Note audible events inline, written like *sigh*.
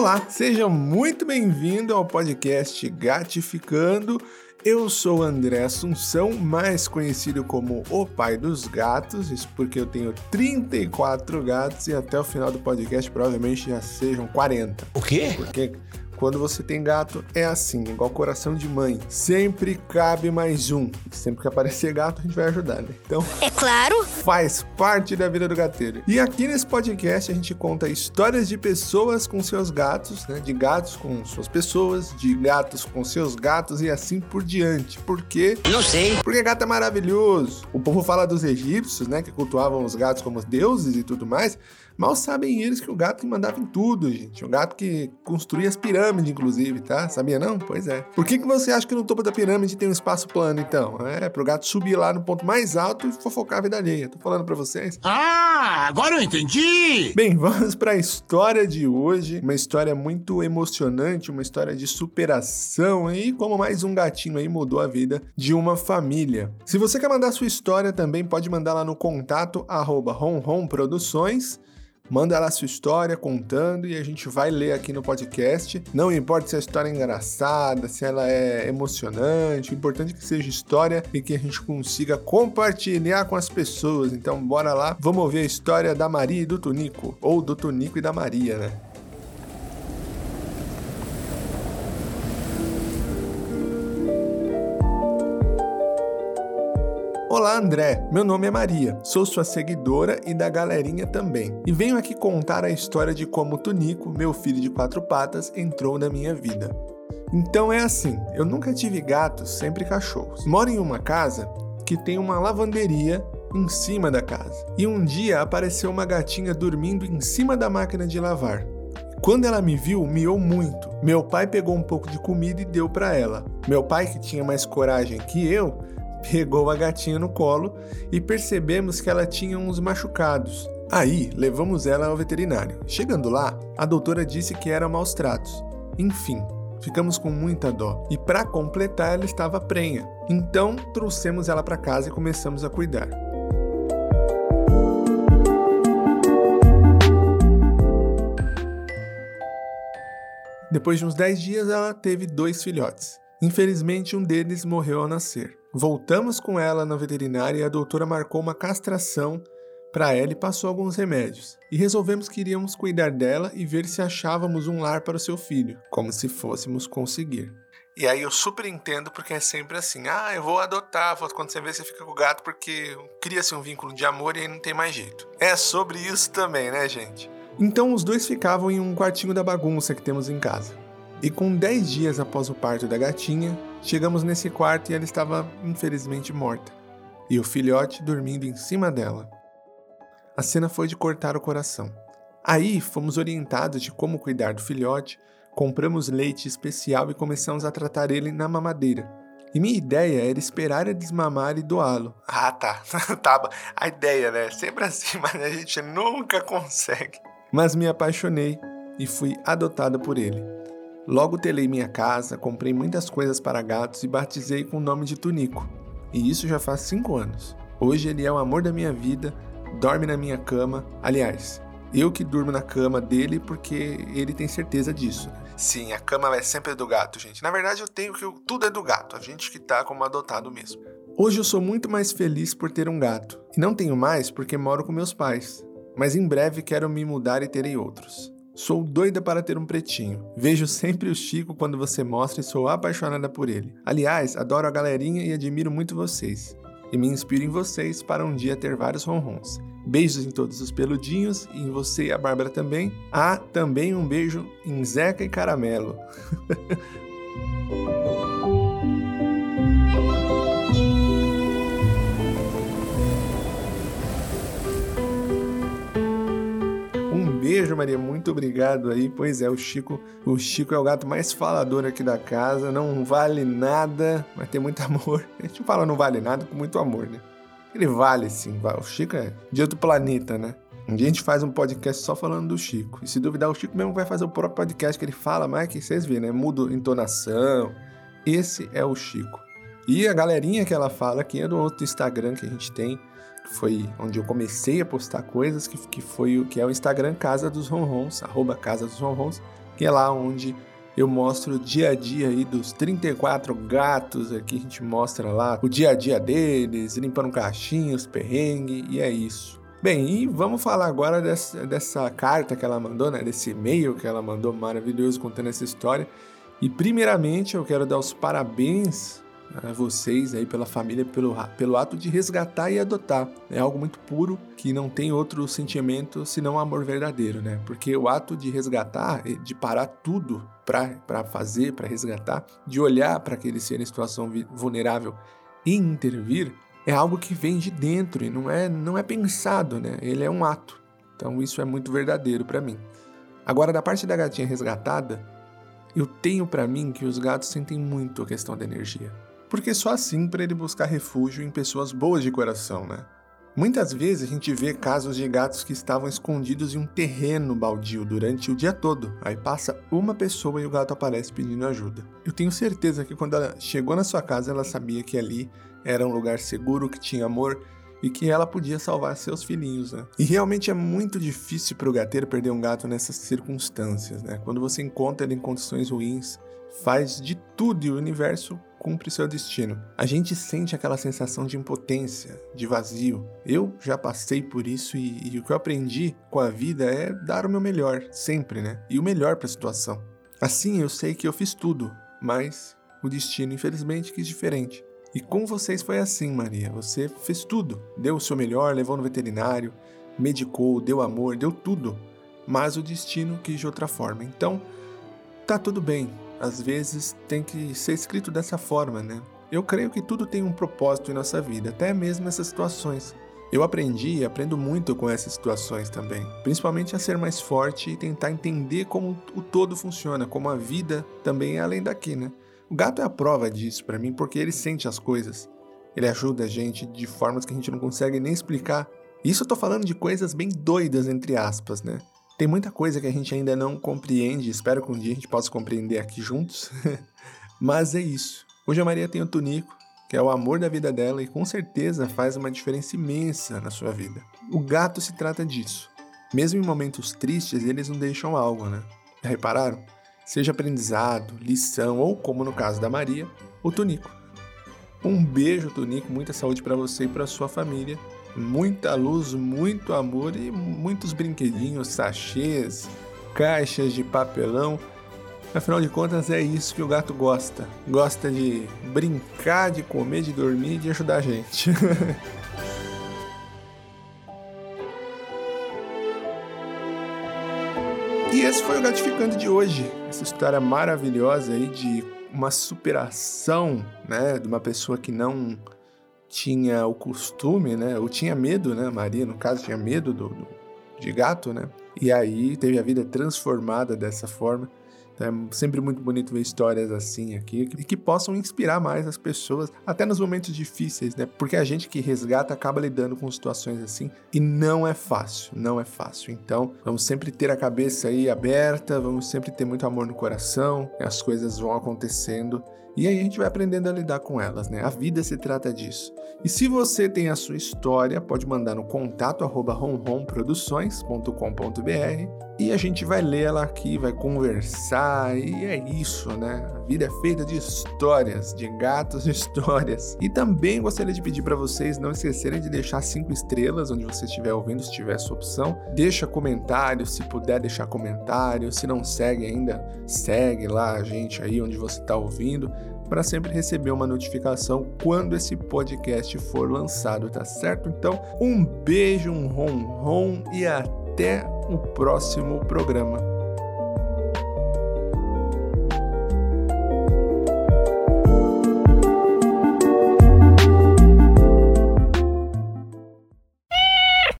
Olá, seja muito bem-vindo ao podcast Gatificando. Eu sou André Assunção, mais conhecido como o pai dos gatos, isso porque eu tenho 34 gatos e até o final do podcast provavelmente já sejam 40. O quê? Porque quando você tem gato, é assim, igual coração de mãe. Sempre cabe mais um. Sempre que aparecer gato, a gente vai ajudar, né? Então. É claro! Faz parte da vida do gateiro. E aqui nesse podcast a gente conta histórias de pessoas com seus gatos, né? De gatos com suas pessoas, de gatos com seus gatos e assim por diante. Por quê? Não sei. Porque gato é maravilhoso. O povo fala dos egípcios, né? Que cultuavam os gatos como deuses e tudo mais. Mal sabem eles que o gato que mandava em tudo, gente. O gato que construía as pirâmides, inclusive, tá? Sabia não? Pois é. Por que, que você acha que no topo da pirâmide tem um espaço plano, então? É, pro gato subir lá no ponto mais alto e fofocar a vida alheia. Tô falando pra vocês. Ah, agora eu entendi! Bem, *laughs* vamos pra história de hoje. Uma história muito emocionante, uma história de superação e como mais um gatinho aí mudou a vida de uma família. Se você quer mandar sua história também, pode mandar lá no contato arroba Produções. Manda lá sua história contando e a gente vai ler aqui no podcast. Não importa se a história é engraçada, se ela é emocionante, o importante é que seja história e que a gente consiga compartilhar com as pessoas. Então, bora lá, vamos ouvir a história da Maria e do Tunico, ou do Tunico e da Maria, né? Olá, André. Meu nome é Maria. Sou sua seguidora e da galerinha também. E venho aqui contar a história de como Tunico, meu filho de quatro patas, entrou na minha vida. Então é assim, eu nunca tive gatos, sempre cachorros. Moro em uma casa que tem uma lavanderia em cima da casa. E um dia apareceu uma gatinha dormindo em cima da máquina de lavar. Quando ela me viu, miou muito. Meu pai pegou um pouco de comida e deu para ela. Meu pai, que tinha mais coragem que eu, pegou a gatinha no colo e percebemos que ela tinha uns machucados. Aí, levamos ela ao veterinário. Chegando lá, a doutora disse que era maus tratos. Enfim, ficamos com muita dó. E para completar, ela estava prenha. Então, trouxemos ela para casa e começamos a cuidar. Depois de uns 10 dias, ela teve dois filhotes. Infelizmente, um deles morreu ao nascer. Voltamos com ela na veterinária e a doutora marcou uma castração para ela e passou alguns remédios. E resolvemos que iríamos cuidar dela e ver se achávamos um lar para o seu filho, como se fôssemos conseguir. E aí eu super entendo porque é sempre assim: ah, eu vou adotar, quando você vê você fica com o gato porque cria-se um vínculo de amor e aí não tem mais jeito. É sobre isso também, né, gente? Então os dois ficavam em um quartinho da bagunça que temos em casa. E com 10 dias após o parto da gatinha, Chegamos nesse quarto e ela estava infelizmente morta, e o filhote dormindo em cima dela. A cena foi de cortar o coração. Aí fomos orientados de como cuidar do filhote, compramos leite especial e começamos a tratar ele na mamadeira. E minha ideia era esperar ele desmamar e doá-lo. Ah, tá. *laughs* tá. A ideia, né? Sempre assim, mas a gente nunca consegue. Mas me apaixonei e fui adotado por ele. Logo telei minha casa, comprei muitas coisas para gatos e batizei com o nome de Tunico. E isso já faz 5 anos. Hoje ele é o amor da minha vida, dorme na minha cama. Aliás, eu que durmo na cama dele porque ele tem certeza disso. Né? Sim, a cama é sempre do gato, gente. Na verdade, eu tenho que tudo é do gato, a gente que tá como adotado mesmo. Hoje eu sou muito mais feliz por ter um gato. E não tenho mais porque moro com meus pais. Mas em breve quero me mudar e terei outros. Sou doida para ter um pretinho. Vejo sempre o Chico quando você mostra e sou apaixonada por ele. Aliás, adoro a galerinha e admiro muito vocês. E me inspiro em vocês para um dia ter vários ronrons. Beijos em todos os peludinhos e em você e a Bárbara também. Ah, também um beijo em Zeca e Caramelo. *laughs* beijo, Maria. Muito obrigado aí. Pois é, o Chico, o Chico é o gato mais falador aqui da casa. Não vale nada, mas tem muito *laughs* amor. A gente fala não vale nada com muito amor, né? Ele vale sim. O Chico é de outro planeta, né? Um dia a gente faz um podcast só falando do Chico. E se duvidar, o Chico mesmo vai fazer o próprio podcast que ele fala, mas que vocês vêem, né? Muda entonação. Esse é o Chico. E a galerinha que ela fala aqui é do outro Instagram que a gente tem, foi onde eu comecei a postar coisas, que, que foi o que é o Instagram Casa dos Ronrons, arroba Casa dos Ronrons, que é lá onde eu mostro o dia a dia aí dos 34 gatos aqui, a gente mostra lá o dia a dia deles, limpando caixinhos, perrengue, e é isso. Bem, e vamos falar agora dessa, dessa carta que ela mandou, né? Desse e-mail que ela mandou maravilhoso contando essa história. E primeiramente eu quero dar os parabéns a vocês aí pela família pelo, pelo ato de resgatar e adotar. É algo muito puro que não tem outro sentimento senão amor verdadeiro, né? Porque o ato de resgatar, de parar tudo para fazer, para resgatar, de olhar para aquele ser em situação vulnerável e intervir, é algo que vem de dentro e não é, não é pensado, né? Ele é um ato. Então isso é muito verdadeiro para mim. Agora, da parte da gatinha resgatada, eu tenho para mim que os gatos sentem muito a questão da energia. Porque só assim para ele buscar refúgio em pessoas boas de coração, né? Muitas vezes a gente vê casos de gatos que estavam escondidos em um terreno baldio durante o dia todo. Aí passa uma pessoa e o gato aparece pedindo ajuda. Eu tenho certeza que quando ela chegou na sua casa, ela sabia que ali era um lugar seguro, que tinha amor e que ela podia salvar seus filhinhos, né? E realmente é muito difícil para o gateiro perder um gato nessas circunstâncias, né? Quando você encontra ele em condições ruins, faz de tudo e o universo cumpre seu destino. A gente sente aquela sensação de impotência, de vazio. Eu já passei por isso e, e o que eu aprendi com a vida é dar o meu melhor, sempre, né? E o melhor para a situação. Assim, eu sei que eu fiz tudo, mas o destino, infelizmente, quis diferente. E com vocês foi assim, Maria. Você fez tudo. Deu o seu melhor, levou no veterinário, medicou, deu amor, deu tudo. Mas o destino quis de outra forma. Então, tá tudo bem. Às vezes tem que ser escrito dessa forma, né? Eu creio que tudo tem um propósito em nossa vida, até mesmo essas situações. Eu aprendi e aprendo muito com essas situações também, principalmente a ser mais forte e tentar entender como o todo funciona, como a vida também é além daqui, né? O gato é a prova disso para mim porque ele sente as coisas. Ele ajuda a gente de formas que a gente não consegue nem explicar. Isso eu tô falando de coisas bem doidas, entre aspas, né? Tem muita coisa que a gente ainda não compreende, espero que um dia a gente possa compreender aqui juntos. *laughs* Mas é isso. Hoje a Maria tem o Tunico, que é o amor da vida dela e com certeza faz uma diferença imensa na sua vida. O gato se trata disso. Mesmo em momentos tristes, eles não deixam algo, né? Já repararam? seja aprendizado, lição ou, como no caso da Maria, o Tunico. Um beijo, Tunico, muita saúde para você e para sua família. Muita luz, muito amor e muitos brinquedinhos, sachês, caixas de papelão. Afinal de contas, é isso que o gato gosta. Gosta de brincar, de comer, de dormir e de ajudar a gente. *laughs* E esse foi o gratificante de hoje. Essa história maravilhosa aí de uma superação, né, de uma pessoa que não tinha o costume, né, ou tinha medo, né, Maria, no caso, tinha medo do, do de gato, né, e aí teve a vida transformada dessa forma. É sempre muito bonito ver histórias assim aqui e que possam inspirar mais as pessoas, até nos momentos difíceis, né? Porque a gente que resgata acaba lidando com situações assim e não é fácil, não é fácil. Então, vamos sempre ter a cabeça aí aberta, vamos sempre ter muito amor no coração, as coisas vão acontecendo e aí a gente vai aprendendo a lidar com elas, né? A vida se trata disso. E se você tem a sua história, pode mandar no contato arroba e a gente vai ler ela aqui, vai conversar e é isso, né? A vida é feita de histórias, de gatos e *laughs* histórias. E também gostaria de pedir para vocês não esquecerem de deixar cinco estrelas onde você estiver ouvindo, se tiver essa opção. Deixa comentário, se puder deixar comentário. Se não segue ainda, segue lá a gente aí onde você está ouvindo para sempre receber uma notificação quando esse podcast for lançado, tá certo? Então, um beijo, um rom rom e até o próximo programa.